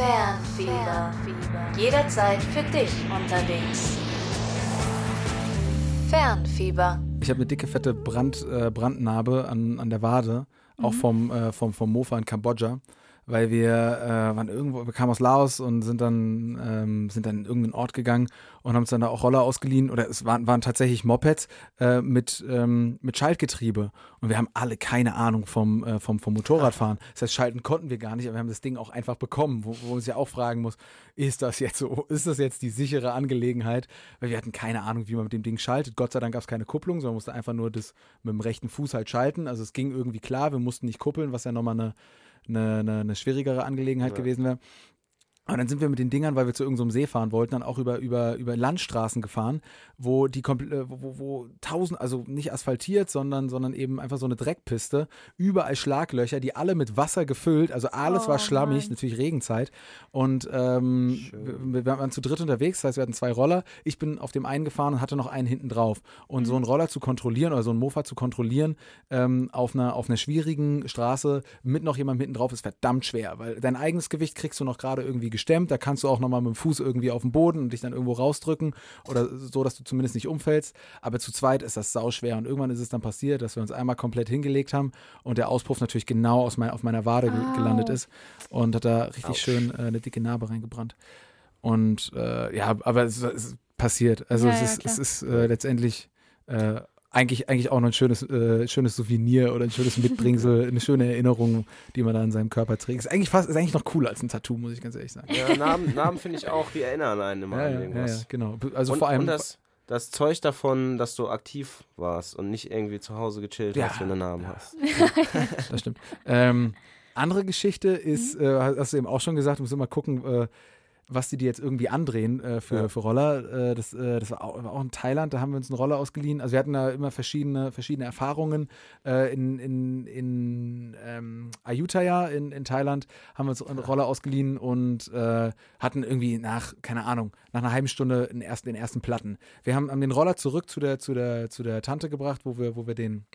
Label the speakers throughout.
Speaker 1: Fernfieber. Jederzeit für dich unterwegs. Fernfieber.
Speaker 2: Ich habe eine dicke, fette Brand, äh, Brandnarbe an, an der Wade, auch vom, äh, vom, vom Mofa in Kambodscha weil wir äh, waren irgendwo, wir kamen aus Laos und sind dann, ähm, sind dann in irgendeinen Ort gegangen und haben uns dann da auch Roller ausgeliehen oder es waren, waren tatsächlich Mopeds äh, mit, ähm, mit Schaltgetriebe und wir haben alle keine Ahnung vom, äh, vom, vom Motorradfahren. Das heißt, schalten konnten wir gar nicht, aber wir haben das Ding auch einfach bekommen, wo, wo man sich ja auch fragen muss, ist das jetzt so, ist das jetzt die sichere Angelegenheit? Weil wir hatten keine Ahnung, wie man mit dem Ding schaltet. Gott sei Dank gab es keine Kupplung, sondern musste einfach nur das mit dem rechten Fuß halt schalten. Also es ging irgendwie klar, wir mussten nicht kuppeln, was ja nochmal eine eine, eine, eine schwierigere Angelegenheit ja. gewesen wäre. Und dann sind wir mit den Dingern, weil wir zu irgendeinem so See fahren wollten, dann auch über, über, über Landstraßen gefahren, wo die äh, wo, wo, tausend, also nicht asphaltiert, sondern, sondern eben einfach so eine Dreckpiste, überall Schlaglöcher, die alle mit Wasser gefüllt, also alles oh, war schlammig, Mann. natürlich Regenzeit. Und ähm, wir, wir, waren zu dritt unterwegs, das heißt, wir hatten zwei Roller. Ich bin auf dem einen gefahren und hatte noch einen hinten drauf. Und mhm. so einen Roller zu kontrollieren oder so einen Mofa zu kontrollieren ähm, auf, einer, auf einer schwierigen Straße mit noch jemandem hinten drauf ist verdammt schwer, weil dein eigenes Gewicht kriegst du noch gerade irgendwie gestemmt. Da kannst du auch nochmal mit dem Fuß irgendwie auf den Boden und dich dann irgendwo rausdrücken oder so, dass du zumindest nicht umfällst. Aber zu zweit ist das sauschwer und irgendwann ist es dann passiert, dass wir uns einmal komplett hingelegt haben und der Auspuff natürlich genau aus mein, auf meiner Wade Au. gelandet ist und hat da richtig Ouch. schön äh, eine dicke Narbe reingebrannt. Und äh, ja, aber es, es passiert. Also ja, es, ist, es ist äh, letztendlich äh, eigentlich, eigentlich auch noch ein schönes, äh, schönes Souvenir oder ein schönes Mitbringsel, eine schöne Erinnerung, die man da in seinem Körper trägt. Ist eigentlich fast, ist eigentlich noch cooler als ein Tattoo, muss ich ganz ehrlich sagen.
Speaker 3: Ja, Namen, Namen finde ich auch, die erinnern einen immer
Speaker 2: ja,
Speaker 3: an irgendwas.
Speaker 2: Ja, ja, genau. Also
Speaker 3: und,
Speaker 2: vor allem.
Speaker 3: Und das, das Zeug davon, dass du aktiv warst und nicht irgendwie zu Hause gechillt ja, hast, wenn du einen Namen hast.
Speaker 2: das stimmt. Ähm, andere Geschichte ist, mhm. äh, hast du eben auch schon gesagt, du musst immer gucken, äh, was die dir jetzt irgendwie andrehen äh, für, ja. für Roller. Äh, das, äh, das war auch, war auch, in Thailand, da haben wir uns einen Roller ausgeliehen. Also wir hatten da immer verschiedene, verschiedene Erfahrungen. Äh, in in, in ähm, Ayutthaya in, in Thailand haben wir uns einen Roller ausgeliehen und äh, hatten irgendwie nach, keine Ahnung, nach einer halben Stunde den ersten, den ersten Platten. Wir haben, haben den Roller zurück zu der, zu der, zu der Tante gebracht, wo wir, wo wir den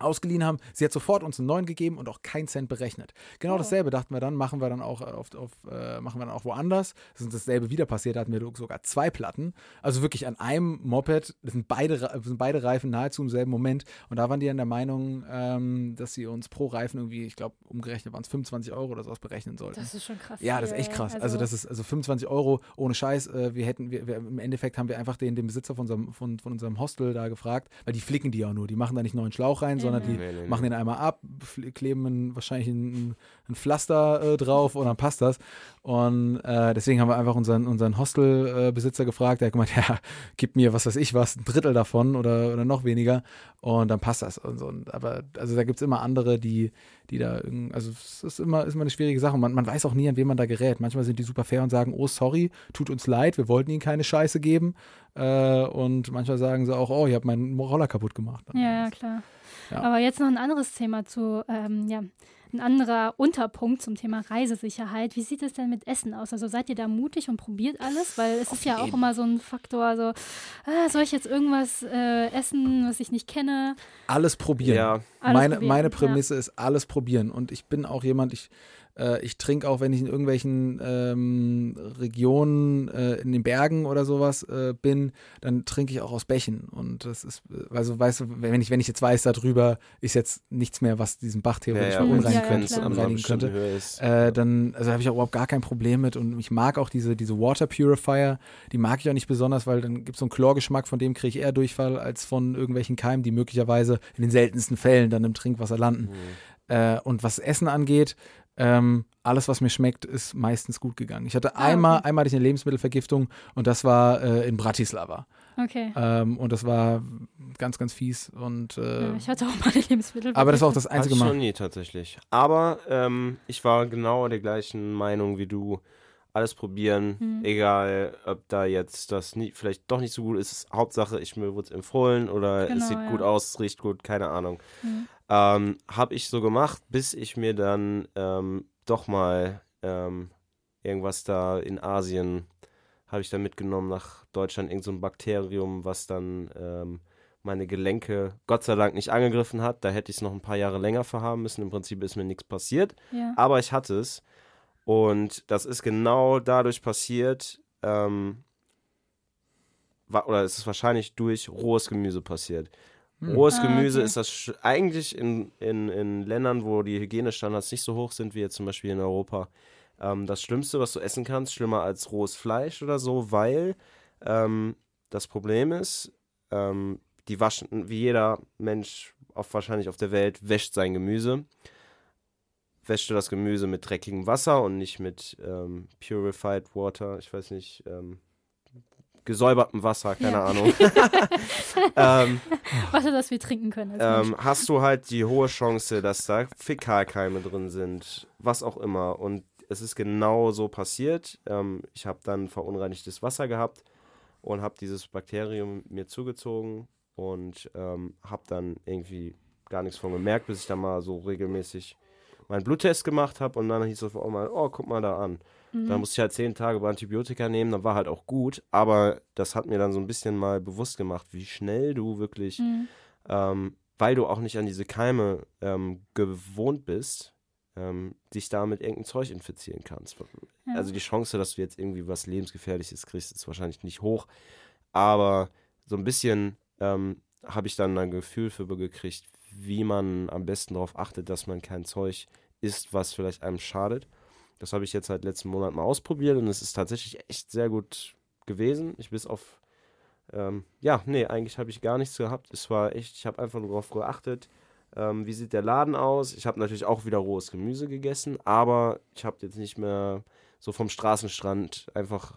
Speaker 2: ausgeliehen haben. Sie hat sofort uns einen neuen gegeben und auch keinen Cent berechnet. Genau oh. dasselbe dachten wir dann, machen wir dann auch auf, auf äh, machen wir dann auch woanders. Das ist dasselbe wieder passiert, da hatten wir sogar zwei Platten. Also wirklich an einem Moped, das sind beide, sind beide Reifen nahezu im selben Moment. Und da waren die dann der Meinung, ähm, dass sie uns pro Reifen irgendwie, ich glaube, umgerechnet waren es 25 Euro oder sowas berechnen sollten.
Speaker 4: Das ist schon krass.
Speaker 2: Ja, das ist echt krass. Also, also das ist also 25 Euro ohne Scheiß. Äh, wir hätten, wir, wir, im Endeffekt haben wir einfach den, den Besitzer von unserem, von, von unserem Hostel da gefragt, weil die flicken die ja nur. Die machen da nicht neuen Schlauch rein, ja, sondern die nee, nee, machen den einmal ab, kleben einen, wahrscheinlich ein, ein Pflaster äh, drauf und dann passt das. Und äh, deswegen haben wir einfach unseren, unseren Hostelbesitzer gefragt. Der hat gemeint, ja, gib mir, was weiß ich was, ein Drittel davon oder, oder noch weniger. Und dann passt das. Und so. Und, aber also da gibt es immer andere, die, die da, also es ist immer, ist immer eine schwierige Sache. Man, man weiß auch nie, an wen man da gerät. Manchmal sind die super fair und sagen, oh, sorry, tut uns leid, wir wollten ihnen keine Scheiße geben. Äh, und manchmal sagen sie auch, oh, ich habe meinen Roller kaputt gemacht.
Speaker 4: Ja, ja, klar. Ja. Aber jetzt noch ein anderes Thema zu, ähm, ja, ein anderer Unterpunkt zum Thema Reisesicherheit. Wie sieht es denn mit Essen aus? Also seid ihr da mutig und probiert alles? Weil es Auf ist ja jeden. auch immer so ein Faktor, so, ah, soll ich jetzt irgendwas äh, essen, was ich nicht kenne?
Speaker 2: Alles probieren. Ja. Alles meine, probieren. meine Prämisse ja. ist alles probieren. Und ich bin auch jemand, ich äh, ich trinke auch, wenn ich in irgendwelchen ähm, Regionen äh, in den Bergen oder sowas äh, bin, dann trinke ich auch aus Bächen. Und das ist, also weißt du, wenn ich, wenn ich jetzt weiß, darüber ist jetzt nichts mehr, was diesen Bach theoretisch ja, ja, verunreinigen ja, könnte, könnte ist, äh, dann also habe ich auch überhaupt gar kein Problem mit. Und ich mag auch diese, diese Water Purifier, die mag ich auch nicht besonders, weil dann gibt es so einen Chlorgeschmack, von dem kriege ich eher Durchfall als von irgendwelchen Keimen, die möglicherweise in den seltensten Fällen dann im Trinkwasser landen. Mhm. Äh, und was Essen angeht, ähm, alles, was mir schmeckt, ist meistens gut gegangen. Ich hatte ah, einmal, okay. einmal hatte ich eine Lebensmittelvergiftung und das war äh, in Bratislava.
Speaker 4: Okay.
Speaker 2: Ähm, und das war ganz, ganz fies. Und, äh,
Speaker 4: ja, ich hatte auch mal eine Lebensmittelvergiftung.
Speaker 2: Aber das war auch das einzige Mal.
Speaker 3: schon nie tatsächlich. Aber ähm, ich war genau der gleichen Meinung wie du. Alles probieren, mhm. egal ob da jetzt das nie, vielleicht doch nicht so gut ist. Hauptsache, ich mir wurde es empfohlen oder genau, es sieht ja. gut aus, es riecht gut, keine Ahnung. Mhm. Ähm, habe ich so gemacht, bis ich mir dann ähm, doch mal ähm, irgendwas da in Asien habe ich dann mitgenommen nach Deutschland, irgend so ein Bakterium, was dann ähm, meine Gelenke Gott sei Dank nicht angegriffen hat. Da hätte ich es noch ein paar Jahre länger verhaben müssen. Im Prinzip ist mir nichts passiert, ja. aber ich hatte es. Und das ist genau dadurch passiert, ähm, oder es ist wahrscheinlich durch rohes Gemüse passiert. Hm. Rohes ah, Gemüse okay. ist das eigentlich in, in, in Ländern, wo die Hygienestandards nicht so hoch sind, wie jetzt zum Beispiel in Europa, ähm, das Schlimmste, was du essen kannst, schlimmer als rohes Fleisch oder so, weil ähm, das Problem ist, ähm, die waschen, wie jeder Mensch auf, wahrscheinlich auf der Welt, wäscht sein Gemüse. Wäscht du das Gemüse mit dreckigem Wasser und nicht mit ähm, Purified Water, ich weiß nicht, ähm, gesäubertem Wasser, keine ja. Ahnung.
Speaker 4: ähm, Wasser, das wir trinken können.
Speaker 3: Ähm, hast du halt die hohe Chance, dass da Fäkalkeime drin sind, was auch immer. Und es ist genau so passiert. Ähm, ich habe dann verunreinigtes Wasser gehabt und habe dieses Bakterium mir zugezogen und ähm, habe dann irgendwie gar nichts von gemerkt, bis ich dann mal so regelmäßig meinen Bluttest gemacht habe und dann hieß es auf einmal, oh, guck mal da an. Mhm. Dann musste ich halt zehn Tage Antibiotika nehmen, dann war halt auch gut, aber das hat mir dann so ein bisschen mal bewusst gemacht, wie schnell du wirklich, mhm. ähm, weil du auch nicht an diese Keime ähm, gewohnt bist, ähm, dich da mit irgendeinem Zeug infizieren kannst. Ja. Also die Chance, dass du jetzt irgendwie was lebensgefährliches kriegst, ist wahrscheinlich nicht hoch, aber so ein bisschen ähm, habe ich dann ein Gefühl für gekriegt, wie man am besten darauf achtet, dass man kein Zeug isst, was vielleicht einem schadet. Das habe ich jetzt halt letzten Monat mal ausprobiert und es ist tatsächlich echt sehr gut gewesen. Ich bis auf, ähm, ja, nee, eigentlich habe ich gar nichts gehabt. Es war echt, ich habe einfach nur darauf geachtet, ähm, wie sieht der Laden aus. Ich habe natürlich auch wieder rohes Gemüse gegessen, aber ich habe jetzt nicht mehr so vom Straßenstrand einfach,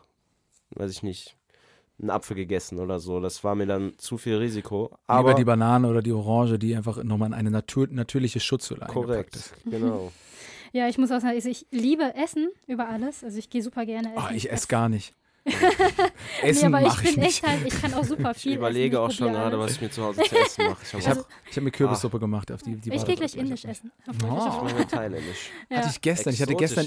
Speaker 3: weiß ich nicht, einen Apfel gegessen oder so. Das war mir dann zu viel Risiko. Aber
Speaker 2: Lieber die Banane oder die Orange, die einfach nochmal in eine Natur natürliche Schutzhülle
Speaker 3: Korrekt, ist. genau.
Speaker 4: Ja, ich muss auch sagen, ich liebe Essen über alles. Also ich gehe super gerne
Speaker 2: essen. Oh, ich esse gar nicht.
Speaker 4: essen nee, aber ich bin echt halt, ich kann auch super viel.
Speaker 3: Ich überlege
Speaker 4: essen.
Speaker 3: auch schon gerade, was ich mir zu Hause zu essen mache.
Speaker 2: Ich habe also, hab mir Kürbissuppe ah. gemacht. Auf die, die
Speaker 4: ich gehe gleich indisch essen. Oh.
Speaker 3: Ich mache thailändisch.
Speaker 2: Ja. Hatte ich gestern. Ich hatte gestern.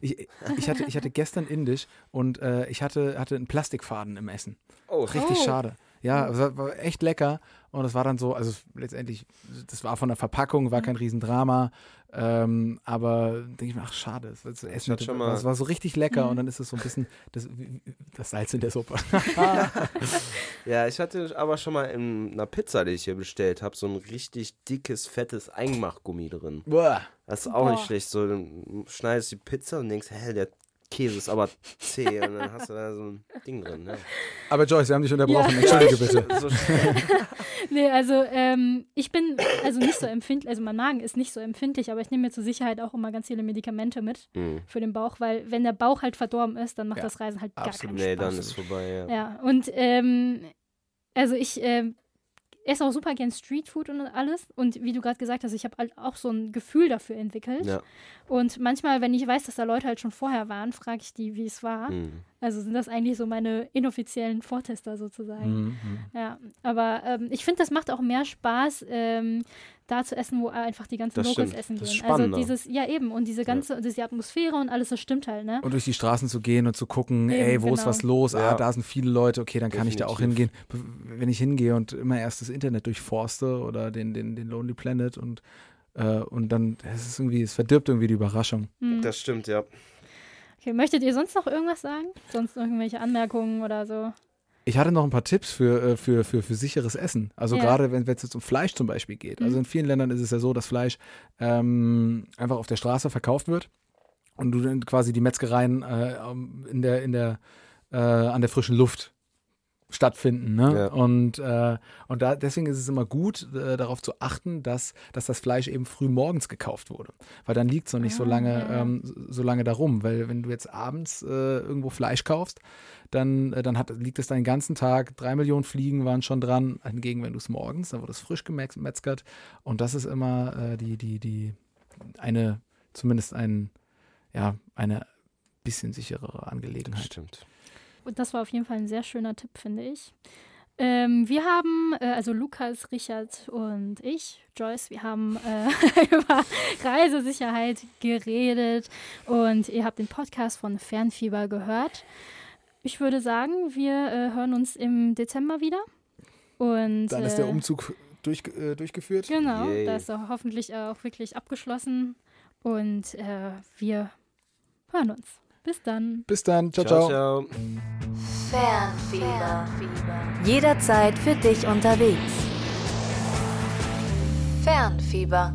Speaker 2: Ich, ich, ich, hatte, ich hatte gestern indisch und äh, ich hatte, hatte einen Plastikfaden im Essen. Oh. Richtig oh. schade. Ja, es war echt lecker. Und es war dann so, also letztendlich, das war von der Verpackung, war kein Riesendrama. Ähm, aber denke ich mir, ach schade, das, das, Essen, das, das war so richtig lecker mhm. und dann ist es so ein bisschen das, das Salz in der Suppe.
Speaker 3: ja, ich hatte aber schon mal in einer Pizza, die ich hier bestellt habe, so ein richtig dickes, fettes Einmachgummi drin. Boah. Das ist auch Boah. nicht schlecht. So, dann schneidest du die Pizza und denkst, hä, der Käse ist aber zäh und dann hast du da so ein Ding drin. Ne?
Speaker 2: Aber Joyce, wir haben dich unterbrochen. Ja. Entschuldige bitte.
Speaker 4: Nee, also ähm, ich bin also nicht so empfindlich, also mein Magen ist nicht so empfindlich, aber ich nehme mir zur Sicherheit auch immer ganz viele Medikamente mit mhm. für den Bauch, weil wenn der Bauch halt verdorben ist, dann macht ja. das Reisen halt gar Absolut. keinen Spaß. Nee,
Speaker 3: dann ist vorbei, ja.
Speaker 4: Ja, und ähm, also ich ähm, esse auch super gern Streetfood und alles. Und wie du gerade gesagt hast, ich habe halt auch so ein Gefühl dafür entwickelt. Ja. Und manchmal, wenn ich weiß, dass da Leute halt schon vorher waren, frage ich die, wie es war. Mhm. Also sind das eigentlich so meine inoffiziellen Vortester sozusagen. Mhm. mhm. Ja, aber ähm, ich finde, das macht auch mehr Spaß, ähm, da zu essen, wo einfach die ganzen das Locals stimmt. essen das gehen. Also dieses, ja eben, und diese ganze, ja. diese Atmosphäre und alles, das stimmt halt, ne?
Speaker 2: Und durch die Straßen zu gehen und zu gucken, eben, ey, wo genau. ist was los? Ah, ja. Ah, da sind viele Leute, okay, dann kann Definitiv. ich da auch hingehen. Wenn ich hingehe und immer erst das Internet durchforste oder den, den, den Lonely Planet und, äh, und dann, es ist irgendwie, es verdirbt irgendwie die Überraschung.
Speaker 3: Mhm. Das stimmt, ja.
Speaker 4: Okay, möchtet ihr sonst noch irgendwas sagen? Sonst irgendwelche Anmerkungen oder so?
Speaker 2: Ich hatte noch ein paar Tipps für, äh, für, für, für sicheres Essen. Also ja. gerade wenn es jetzt um Fleisch zum Beispiel geht. Also mhm. Also in vielen Ländern ist es ja so, dass Fleisch ähm, einfach auf der Straße verkauft wird und du dann quasi die Metzgereien äh, in der, in der, äh, an der frischen Luft stattfinden. Ne? Ja. Und, äh, und da, deswegen ist es immer gut, äh, darauf zu achten, dass, dass das Fleisch eben früh morgens gekauft wurde. Weil dann liegt es noch nicht ah, so lange, ja. ähm, so lange darum. Weil wenn du jetzt abends äh, irgendwo Fleisch kaufst, dann, äh, dann hat, liegt es den ganzen Tag, drei Millionen Fliegen waren schon dran. Hingegen, wenn du es morgens, dann wurde es frisch gemetzgert. Und das ist immer äh, die, die, die, eine, zumindest ein, ja, eine bisschen sicherere Angelegenheit.
Speaker 3: Stimmt.
Speaker 4: Und das war auf jeden Fall ein sehr schöner Tipp, finde ich. Ähm, wir haben, äh, also Lukas, Richard und ich, Joyce, wir haben äh, über Reisesicherheit geredet und ihr habt den Podcast von Fernfieber gehört. Ich würde sagen, wir äh, hören uns im Dezember wieder. Und,
Speaker 2: Dann ist der äh, Umzug durch, äh, durchgeführt.
Speaker 4: Genau, Yay. da ist er hoffentlich auch wirklich abgeschlossen. Und äh, wir hören uns. Bis dann.
Speaker 2: Bis dann. Ciao, ciao.
Speaker 3: ciao.
Speaker 1: Fernfieber. Jederzeit für dich unterwegs. Fernfieber.